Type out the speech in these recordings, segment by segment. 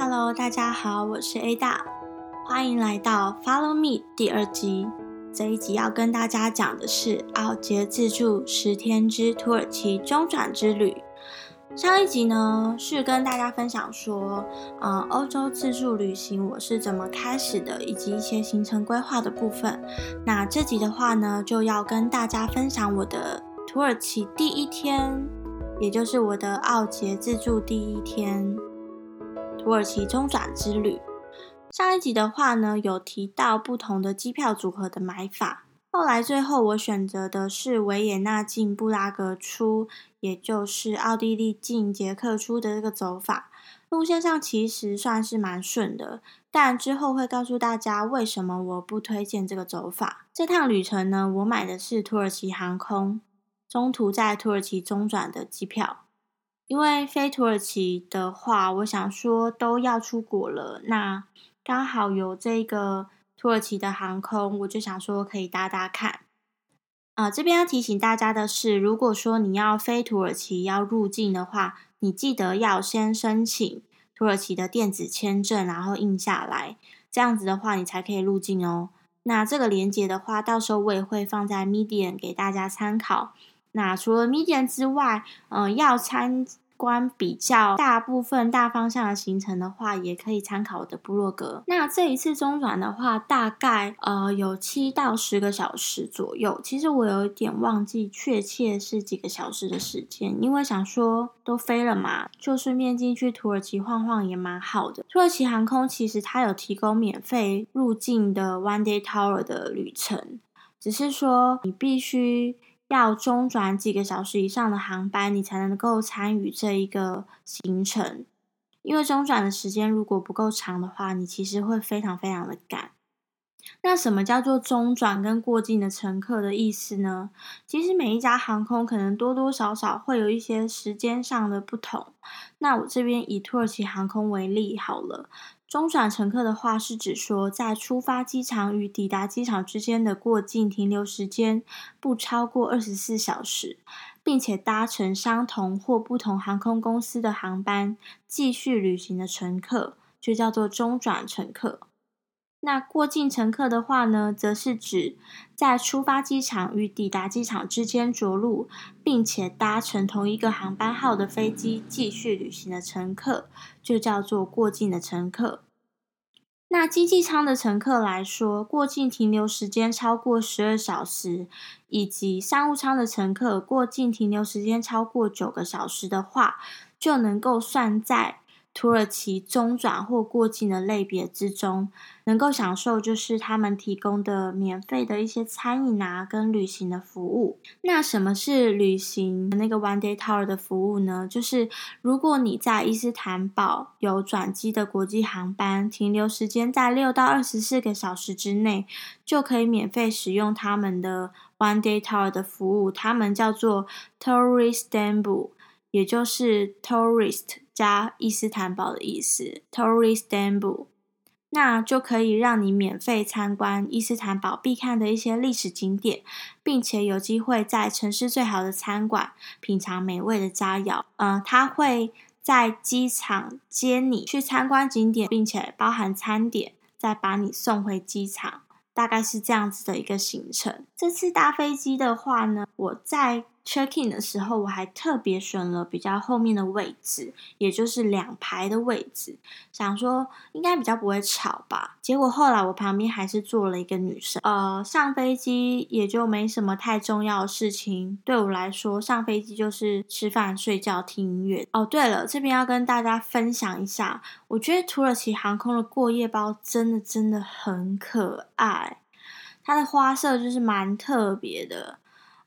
Hello，大家好，我是 Ada，，欢迎来到 Follow Me 第二集。这一集要跟大家讲的是奥杰自助十天之土耳其中转之旅。上一集呢是跟大家分享说，呃，欧洲自助旅行我是怎么开始的，以及一些行程规划的部分。那这集的话呢，就要跟大家分享我的土耳其第一天，也就是我的奥杰自助第一天土耳其中转之旅。上一集的话呢，有提到不同的机票组合的买法。后来最后我选择的是维也纳进布拉格出，也就是奥地利进捷克出的这个走法。路线上其实算是蛮顺的，但之后会告诉大家为什么我不推荐这个走法。这趟旅程呢，我买的是土耳其航空，中途在土耳其中转的机票。因为飞土耳其的话，我想说都要出国了，那。刚好有这个土耳其的航空，我就想说可以搭搭看。啊，这边要提醒大家的是，如果说你要飞土耳其要入境的话，你记得要先申请土耳其的电子签证，然后印下来，这样子的话你才可以入境哦。那这个链接的话，到时候我也会放在 Medium 给大家参考。那除了 Medium 之外，嗯，要参。观比较大部分大方向的行程的话，也可以参考我的部落格。那这一次中转的话，大概呃有七到十个小时左右。其实我有一点忘记确切是几个小时的时间，因为想说都飞了嘛，就顺便进去土耳其晃晃也蛮好的。土耳其航空其实它有提供免费入境的 One Day Tour 的旅程，只是说你必须。要中转几个小时以上的航班，你才能够参与这一个行程。因为中转的时间如果不够长的话，你其实会非常非常的赶。那什么叫做中转跟过境的乘客的意思呢？其实每一家航空可能多多少少会有一些时间上的不同。那我这边以土耳其航空为例好了。中转乘客的话，是指说在出发机场与抵达机场之间的过境停留时间不超过二十四小时，并且搭乘相同或不同航空公司的航班继续旅行的乘客，就叫做中转乘客。那过境乘客的话呢，则是指在出发机场与抵达机场之间着陆，并且搭乘同一个航班号的飞机继续旅行的乘客，就叫做过境的乘客。那经济舱的乘客来说，过境停留时间超过十二小时，以及商务舱的乘客过境停留时间超过九个小时的话，就能够算在。土耳其中转或过境的类别之中，能够享受就是他们提供的免费的一些餐饮啊，跟旅行的服务。那什么是旅行那个 One Day Tour 的服务呢？就是如果你在伊斯坦堡有转机的国际航班，停留时间在六到二十四个小时之内，就可以免费使用他们的 One Day Tour 的服务。他们叫做 Tourist Istanbul，也就是 Tourist。加伊斯坦堡的意思，Tourist Istanbul，那就可以让你免费参观伊斯坦堡必看的一些历史景点，并且有机会在城市最好的餐馆品尝美味的佳肴。嗯，他会在机场接你去参观景点，并且包含餐点，再把你送回机场，大概是这样子的一个行程。这次搭飞机的话呢，我在。Check in 的时候，我还特别选了比较后面的位置，也就是两排的位置，想说应该比较不会吵吧。结果后来我旁边还是坐了一个女生。呃，上飞机也就没什么太重要的事情，对我来说，上飞机就是吃饭、睡觉、听音乐。哦，对了，这边要跟大家分享一下，我觉得土耳其航空的过夜包真的真的很可爱，它的花色就是蛮特别的。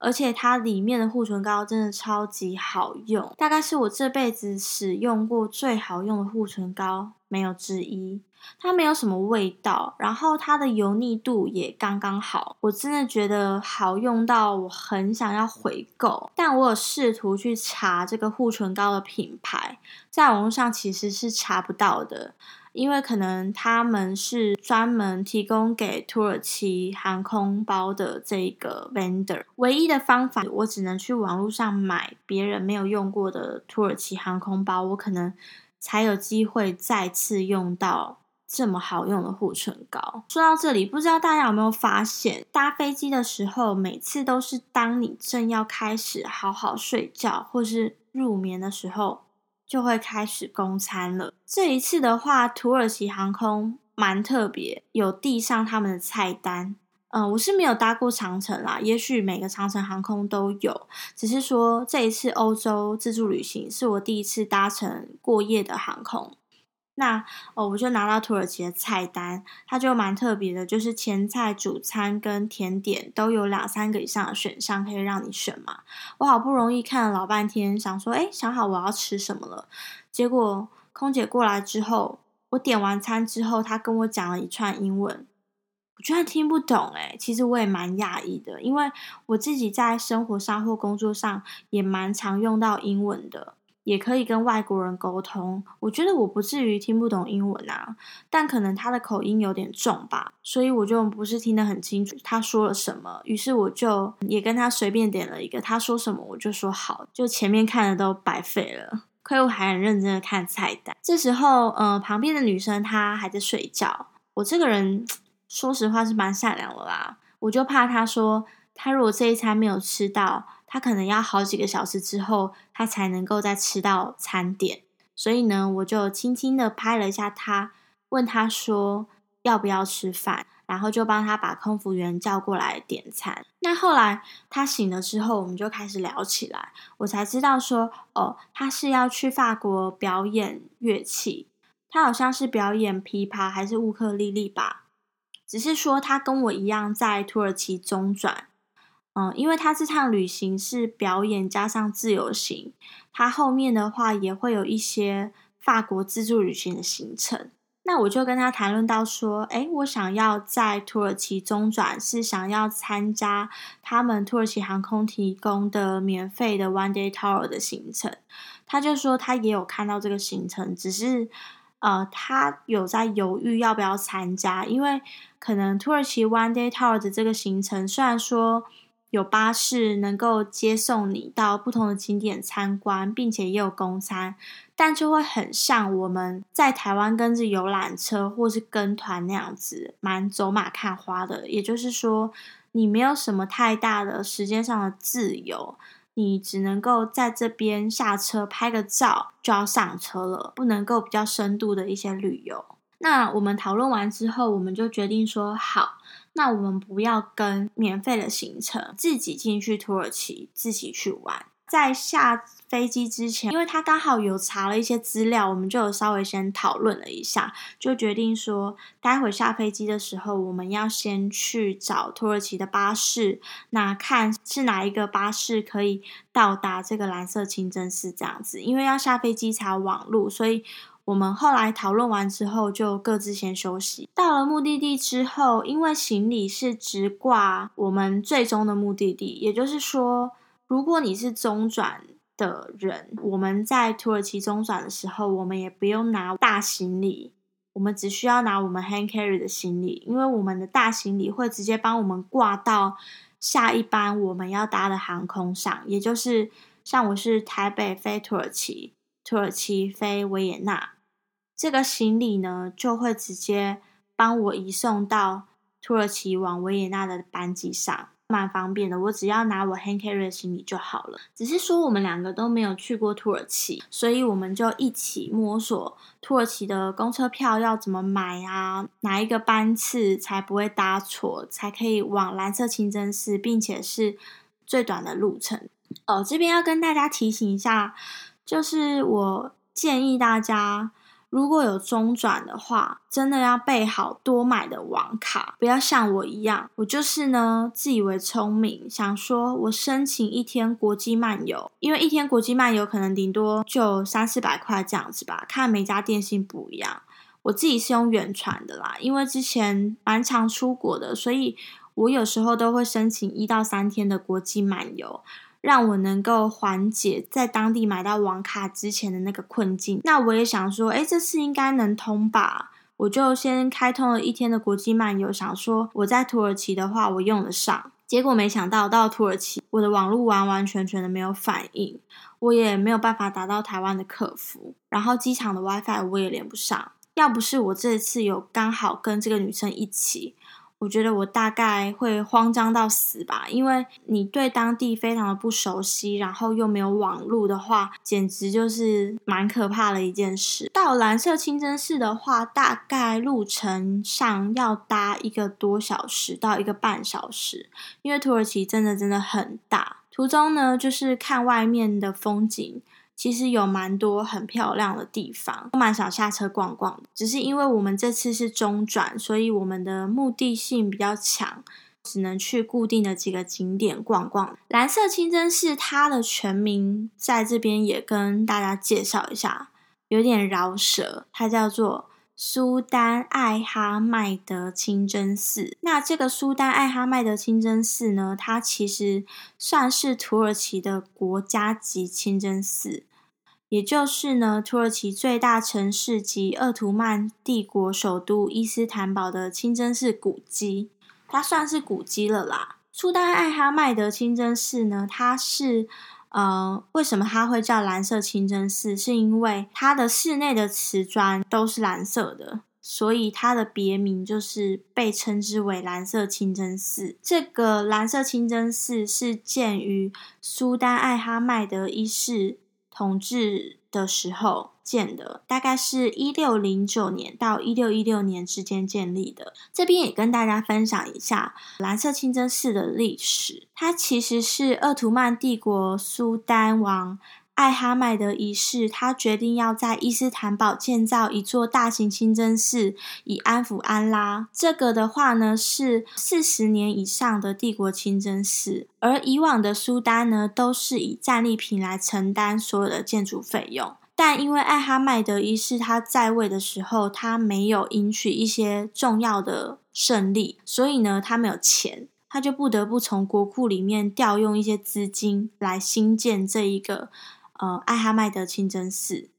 而且它里面的护唇膏真的超级好用，大概是我这辈子使用过最好用的护唇膏，没有之一。它没有什么味道，然后它的油腻度也刚刚好，我真的觉得好用到我很想要回购。但我有试图去查这个护唇膏的品牌，在网络上其实是查不到的。因为可能他们是专门提供给土耳其航空包的这个 vendor，唯一的方法我只能去网络上买别人没有用过的土耳其航空包，我可能才有机会再次用到这么好用的护唇膏。说到这里，不知道大家有没有发现，搭飞机的时候，每次都是当你正要开始好好睡觉或是入眠的时候，就会开始供餐了。这一次的话，土耳其航空蛮特别，有递上他们的菜单。嗯，我是没有搭过长城啦，也许每个长城航空都有，只是说这一次欧洲自助旅行是我第一次搭乘过夜的航空。那哦，我就拿到土耳其的菜单，它就蛮特别的，就是前菜、主餐跟甜点都有两三个以上的选项可以让你选嘛。我好不容易看了老半天，想说，哎，想好我要吃什么了，结果空姐过来之后，我点完餐之后，她跟我讲了一串英文。我居然听不懂哎，其实我也蛮讶异的，因为我自己在生活上或工作上也蛮常用到英文的，也可以跟外国人沟通。我觉得我不至于听不懂英文啊，但可能他的口音有点重吧，所以我就不是听得很清楚他说了什么。于是我就也跟他随便点了一个，他说什么我就说好，就前面看的都白费了，亏我还很认真的看菜单。这时候，呃，旁边的女生她还在睡觉，我这个人。说实话是蛮善良的啦，我就怕他说他如果这一餐没有吃到，他可能要好几个小时之后他才能够再吃到餐点，所以呢，我就轻轻的拍了一下他，问他说要不要吃饭，然后就帮他把空服员叫过来点餐。那后来他醒了之后，我们就开始聊起来，我才知道说哦，他是要去法国表演乐器，他好像是表演琵琶还是乌克丽丽吧。只是说他跟我一样在土耳其中转，嗯，因为他这趟旅行是表演加上自由行，他后面的话也会有一些法国自助旅行的行程。那我就跟他谈论到说，哎，我想要在土耳其中转，是想要参加他们土耳其航空提供的免费的 One Day Tour 的行程。他就说他也有看到这个行程，只是。呃，他有在犹豫要不要参加，因为可能土耳其 One Day Tour 的这个行程，虽然说有巴士能够接送你到不同的景点参观，并且也有公餐，但就会很像我们在台湾跟着游览车或是跟团那样子，蛮走马看花的。也就是说，你没有什么太大的时间上的自由。你只能够在这边下车拍个照就要上车了，不能够比较深度的一些旅游。那我们讨论完之后，我们就决定说好，那我们不要跟免费的行程，自己进去土耳其，自己去玩。在下飞机之前，因为他刚好有查了一些资料，我们就有稍微先讨论了一下，就决定说，待会下飞机的时候，我们要先去找土耳其的巴士，那看是哪一个巴士可以到达这个蓝色清真寺这样子。因为要下飞机查网路，所以我们后来讨论完之后，就各自先休息。到了目的地之后，因为行李是直挂我们最终的目的地，也就是说。如果你是中转的人，我们在土耳其中转的时候，我们也不用拿大行李，我们只需要拿我们 hand carry 的行李，因为我们的大行李会直接帮我们挂到下一班我们要搭的航空上，也就是像我是台北飞土耳其，土耳其飞维也纳，这个行李呢就会直接帮我移送到土耳其往维也纳的班机上。蛮方便的，我只要拿我 hand carry 的行李就好了。只是说我们两个都没有去过土耳其，所以我们就一起摸索土耳其的公车票要怎么买啊？哪一个班次才不会搭错，才可以往蓝色清真寺，并且是最短的路程。哦，这边要跟大家提醒一下，就是我建议大家。如果有中转的话，真的要备好多买的网卡，不要像我一样，我就是呢自以为聪明，想说我申请一天国际漫游，因为一天国际漫游可能顶多就三四百块这样子吧，看每家电信不一样。我自己是用远传的啦，因为之前蛮常出国的，所以我有时候都会申请一到三天的国际漫游。让我能够缓解在当地买到网卡之前的那个困境。那我也想说，哎，这次应该能通吧？我就先开通了一天的国际漫游，想说我在土耳其的话我用得上。结果没想到到土耳其，我的网络完完全全的没有反应，我也没有办法打到台湾的客服，然后机场的 WiFi 我也连不上。要不是我这次有刚好跟这个女生一起。我觉得我大概会慌张到死吧，因为你对当地非常的不熟悉，然后又没有网路的话，简直就是蛮可怕的一件事。到蓝色清真寺的话，大概路程上要搭一个多小时到一个半小时，因为土耳其真的真的很大。途中呢，就是看外面的风景。其实有蛮多很漂亮的地方，我蛮想下车逛逛的。只是因为我们这次是中转，所以我们的目的性比较强，只能去固定的几个景点逛逛。蓝色清真寺它的全名在这边也跟大家介绍一下，有点饶舌，它叫做苏丹艾哈迈德清真寺。那这个苏丹艾哈迈德清真寺呢，它其实算是土耳其的国家级清真寺。也就是呢，土耳其最大城市及鄂图曼帝国首都伊斯坦堡的清真寺古迹，它算是古迹了啦。苏丹艾哈迈德清真寺呢，它是呃，为什么它会叫蓝色清真寺？是因为它的室内的瓷砖都是蓝色的，所以它的别名就是被称之为蓝色清真寺。这个蓝色清真寺是建于苏丹艾哈迈德一世。统治的时候建的，大概是一六零九年到一六一六年之间建立的。这边也跟大家分享一下蓝色清真寺的历史。它其实是鄂图曼帝国苏丹王。艾哈迈德一世，他决定要在伊斯坦堡建造一座大型清真寺，以安抚安拉。这个的话呢，是四十年以上的帝国清真寺，而以往的苏丹呢，都是以战利品来承担所有的建筑费用。但因为艾哈迈德一世他在位的时候，他没有赢取一些重要的胜利，所以呢，他没有钱，他就不得不从国库里面调用一些资金来兴建这一个。呃，艾哈迈德清真寺，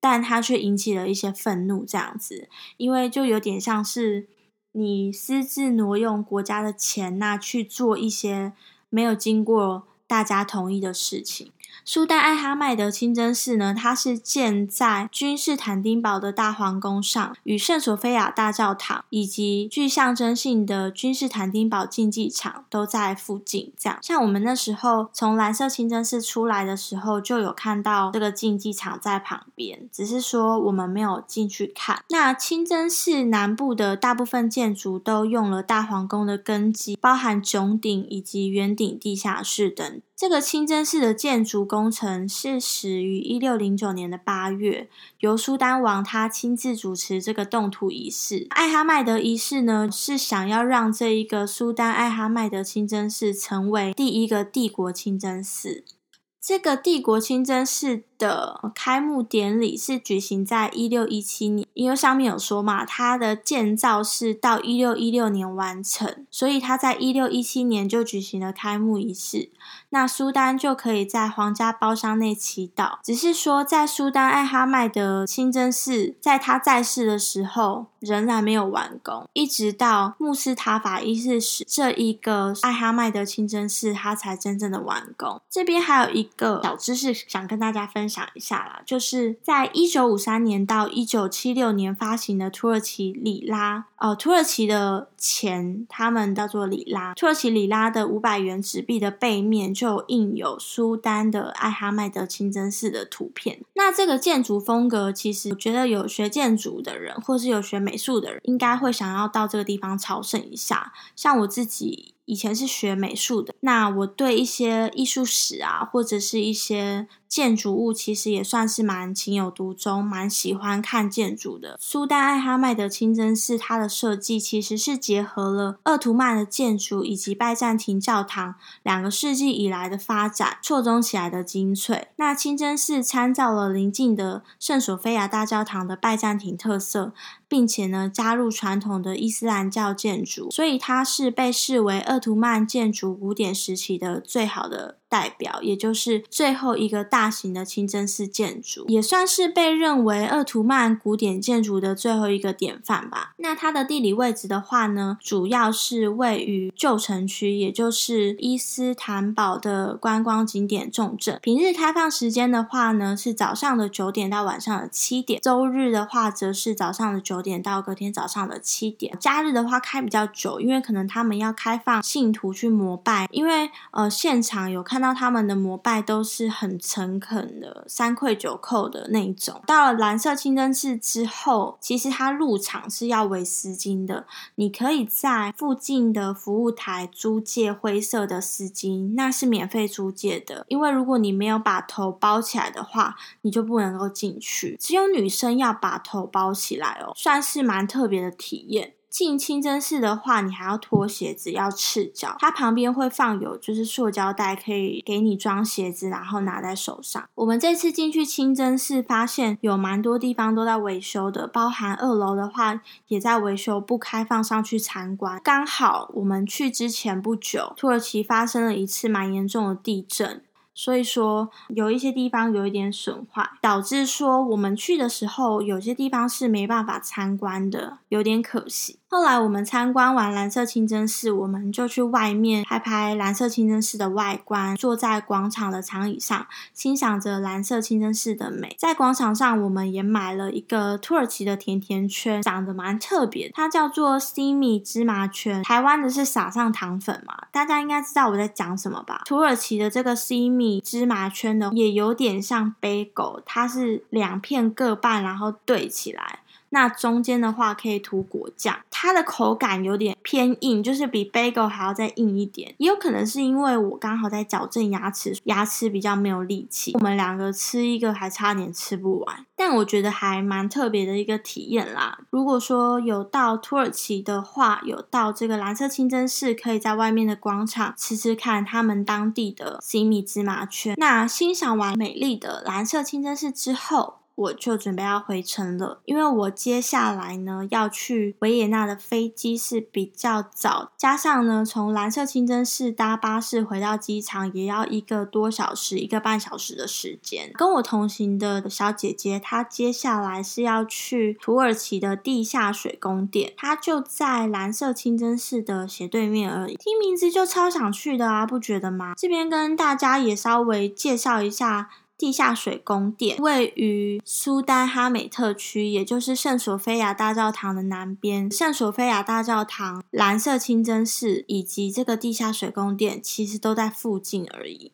但他却引起了一些愤怒，这样子，因为就有点像是你私自挪用国家的钱呐，去做一些没有经过大家同意的事情。苏丹艾哈迈德清真寺呢，它是建在君士坦丁堡的大皇宫上，与圣索菲亚大教堂以及具象征性的君士坦丁堡竞技场都在附近。这样，像我们那时候从蓝色清真寺出来的时候，就有看到这个竞技场在旁边，只是说我们没有进去看。那清真寺南部的大部分建筑都用了大皇宫的根基，包含穹顶以及圆顶地下室等。这个清真寺的建筑工程是始于一六零九年的八月，由苏丹王他亲自主持这个动土仪式。艾哈迈德一世呢，是想要让这一个苏丹艾哈迈德清真寺成为第一个帝国清真寺。这个帝国清真寺的开幕典礼是举行在一六一七年，因为上面有说嘛，它的建造是到一六一六年完成，所以它在一六一七年就举行了开幕仪式。那苏丹就可以在皇家包厢内祈祷，只是说在苏丹艾哈迈德清真寺在他在世的时候仍然没有完工，一直到穆斯塔法一世时，这一个艾哈迈德清真寺它才真正的完工。这边还有一个小知识想跟大家分享想一下啦，就是在一九五三年到一九七六年发行的土耳其里拉，哦，土耳其的钱他们叫做里拉，土耳其里拉的五百元纸币的背面。就印有苏丹的艾哈迈德清真寺的图片。那这个建筑风格，其实我觉得有学建筑的人，或是有学美术的人，应该会想要到这个地方朝圣一下。像我自己。以前是学美术的，那我对一些艺术史啊，或者是一些建筑物，其实也算是蛮情有独钟，蛮喜欢看建筑的。苏丹艾哈迈德清真寺，它的设计其实是结合了鄂图曼的建筑以及拜占庭教堂两个世纪以来的发展错综起来的精粹。那清真寺参照了邻近的圣索菲亚大教堂的拜占庭特色。并且呢，加入传统的伊斯兰教建筑，所以它是被视为鄂图曼建筑古典时期的最好的。代表，也就是最后一个大型的清真寺建筑，也算是被认为鄂图曼古典建筑的最后一个典范吧。那它的地理位置的话呢，主要是位于旧城区，也就是伊斯坦堡的观光景点重镇。平日开放时间的话呢，是早上的九点到晚上的七点；周日的话，则是早上的九点到隔天早上的七点。假日的话开比较久，因为可能他们要开放信徒去膜拜，因为呃现场有看到他们的膜拜都是很诚恳的，三跪九叩的那种。到了蓝色清真寺之后，其实它入场是要为丝巾的，你可以在附近的服务台租借灰色的丝巾，那是免费租借的。因为如果你没有把头包起来的话，你就不能够进去。只有女生要把头包起来哦，算是蛮特别的体验。进清真寺的话，你还要脱鞋子，要赤脚。它旁边会放有就是塑胶袋，可以给你装鞋子，然后拿在手上。我们这次进去清真寺，发现有蛮多地方都在维修的，包含二楼的话也在维修，不开放上去参观。刚好我们去之前不久，土耳其发生了一次蛮严重的地震。所以说，有一些地方有一点损坏，导致说我们去的时候，有些地方是没办法参观的，有点可惜。后来我们参观完蓝色清真寺，我们就去外面拍拍蓝色清真寺的外观，坐在广场的长椅上，欣赏着蓝色清真寺的美。在广场上，我们也买了一个土耳其的甜甜圈，长得蛮特别，它叫做西米芝麻圈。台湾的是撒上糖粉嘛，大家应该知道我在讲什么吧？土耳其的这个西米芝麻圈呢，也有点像 bagel，，它是两片各半，然后对起来。那中间的话可以涂果酱，它的口感有点偏硬，就是比 bagel 还要再硬一点。也有可能是因为我刚好在矫正牙齿，牙齿比较没有力气。我们两个吃一个还差点吃不完，但我觉得还蛮特别的一个体验啦。如果说有到土耳其的话，有到这个蓝色清真寺，可以在外面的广场吃吃看他们当地的西米芝麻圈。那欣赏完美丽的蓝色清真寺之后。我就准备要回程了，因为我接下来呢要去维也纳的飞机是比较早，加上呢从蓝色清真寺搭巴士回到机场也要一个多小时，一个半小时的时间。跟我同行的小姐姐，她接下来是要去土耳其的地下水宫殿，她就在蓝色清真寺的斜对面而已。听名字就超想去的啊，不觉得吗？这边跟大家也稍微介绍一下。地下水宫殿位于苏丹哈美特区，也就是圣索菲亚大教堂的南边。圣索菲亚大教堂、蓝色清真寺以及这个地下水宫殿，其实都在附近而已。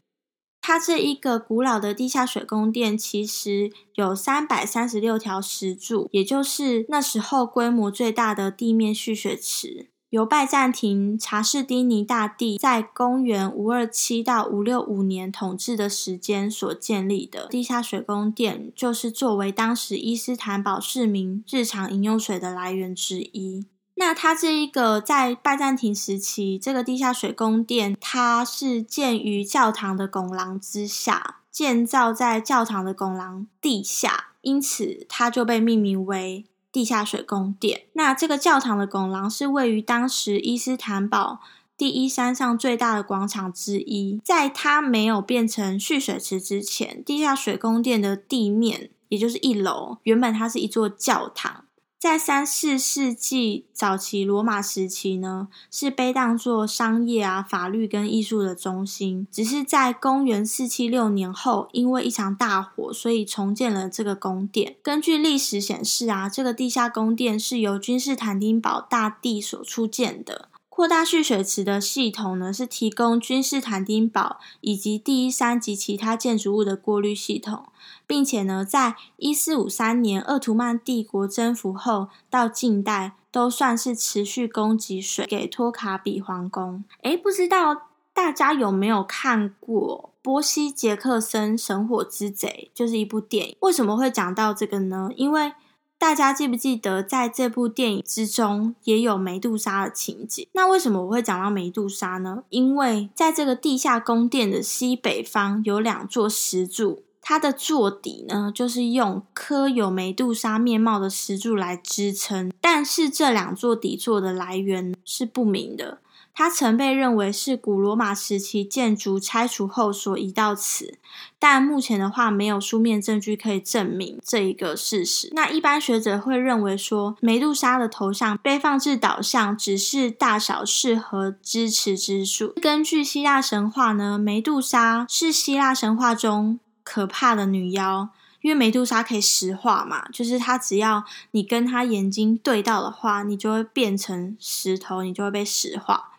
它这一个古老的地下水宫殿，其实有三百三十六条石柱，也就是那时候规模最大的地面蓄水池。由拜占庭查士丁尼大帝在公元五二七到五六五年统治的时间所建立的地下水宫殿，就是作为当时伊斯坦堡市民日常饮用水的来源之一。那它这一个在拜占庭时期，这个地下水宫殿，它是建于教堂的拱廊之下，建造在教堂的拱廊地下，因此它就被命名为。地下水宫殿。那这个教堂的拱廊是位于当时伊斯坦堡第一山上最大的广场之一。在它没有变成蓄水池之前，地下水宫殿的地面，也就是一楼，原本它是一座教堂。在三四世纪早期罗马时期呢，是被当作商业啊、法律跟艺术的中心。只是在公元四七六年后，因为一场大火，所以重建了这个宫殿。根据历史显示啊，这个地下宫殿是由君士坦丁堡大帝所初建的。扩大蓄水池的系统呢，是提供君士坦丁堡以及第一山及其他建筑物的过滤系统，并且呢，在一四五三年鄂图曼帝国征服后到近代，都算是持续供给水给托卡比皇宫。诶，不知道大家有没有看过《波西·杰克森神火之贼》，就是一部电影。为什么会讲到这个呢？因为大家记不记得，在这部电影之中也有梅杜莎的情节？那为什么我会讲到梅杜莎呢？因为在这个地下宫殿的西北方有两座石柱，它的座底呢就是用刻有梅杜莎面貌的石柱来支撑，但是这两座底座的来源是不明的。它曾被认为是古罗马时期建筑拆除后所移到此，但目前的话没有书面证据可以证明这一个事实。那一般学者会认为说，梅杜莎的头像被放置岛上只是大小适合支持之数。根据希腊神话呢，梅杜莎是希腊神话中可怕的女妖。因为梅杜莎可以石化嘛，就是她只要你跟她眼睛对到的话，你就会变成石头，你就会被石化。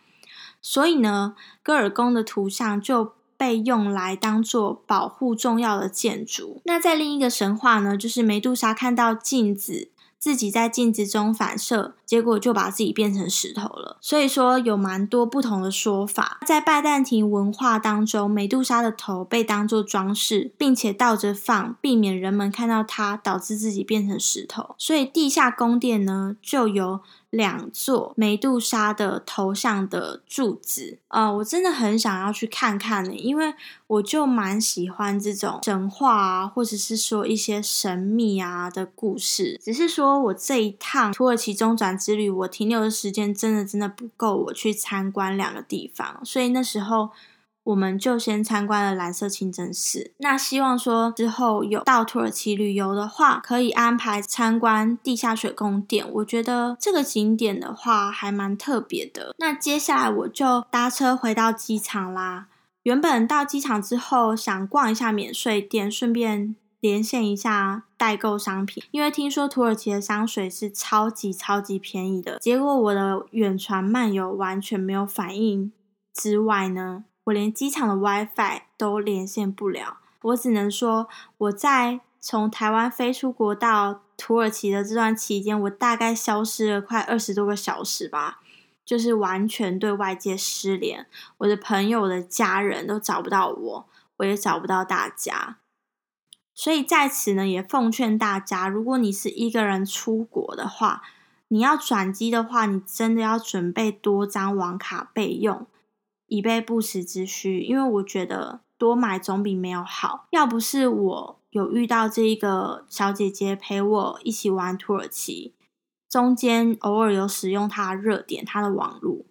所以呢，戈尔宫的图像就被用来当做保护重要的建筑。那在另一个神话呢，就是梅杜莎看到镜子。自己在镜子中反射，结果就把自己变成石头了。所以说有蛮多不同的说法。在拜占庭文化当中，美杜莎的头被当作装饰，并且倒着放，避免人们看到它，导致自己变成石头。所以地下宫殿呢，就有。两座梅杜莎的头像的柱子，呃，我真的很想要去看看呢，因为我就蛮喜欢这种神话啊，或者是说一些神秘啊的故事。只是说我这一趟土耳其中转之旅，我停留的时间真的真的不够我去参观两个地方，所以那时候。我们就先参观了蓝色清真寺。那希望说之后有到土耳其旅游的话，可以安排参观地下水宫殿。我觉得这个景点的话还蛮特别的。那接下来我就搭车回到机场啦。原本到机场之后想逛一下免税店，顺便连线一下代购商品，因为听说土耳其的香水是超级超级便宜的。结果我的远传漫游完全没有反应之外呢？我连机场的 WiFi 都连线不了，我只能说我在从台湾飞出国到土耳其的这段期间，我大概消失了快二十多个小时吧，就是完全对外界失联。我的朋友、的家人都找不到我，我也找不到大家。所以在此呢，也奉劝大家，如果你是一个人出国的话，你要转机的话，你真的要准备多张网卡备用。以备不时之需，因为我觉得多买总比没有好。要不是我有遇到这一个小姐姐陪我一起玩土耳其，中间偶尔有使用她的热点、她的网络，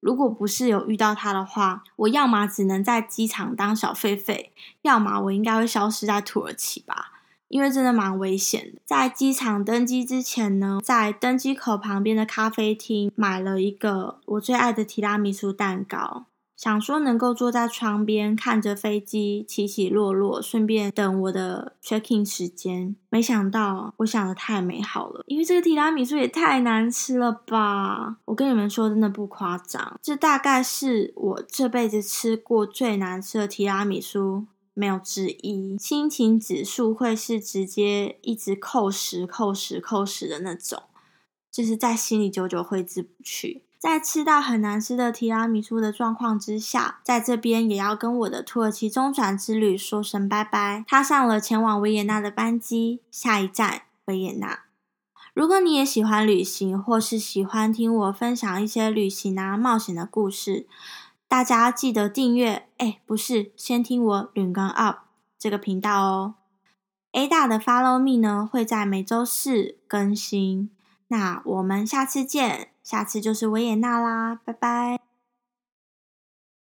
如果不是有遇到他的话，我要么只能在机场当小狒狒，要么我应该会消失在土耳其吧，因为真的蛮危险的。在机场登机之前呢，在登机口旁边的咖啡厅买了一个我最爱的提拉米苏蛋糕。想说能够坐在窗边看着飞机起起落落，顺便等我的 checking 时间。没想到我想的太美好了，因为这个提拉米苏也太难吃了吧！我跟你们说，真的不夸张，这大概是我这辈子吃过最难吃的提拉米苏，没有之一。心情指数会是直接一直扣十、扣十、扣十的那种，就是在心里久久挥之不去。在吃到很难吃的提拉米苏的状况之下，在这边也要跟我的土耳其中转之旅说声拜拜，踏上了前往维也纳的班机，下一站维也纳。如果你也喜欢旅行，或是喜欢听我分享一些旅行啊冒险的故事，大家记得订阅，哎，不是，先听我旅刚 up 这个频道哦。A 大的 Follow Me 呢会在每周四更新，那我们下次见。下次就是维也纳啦，拜拜。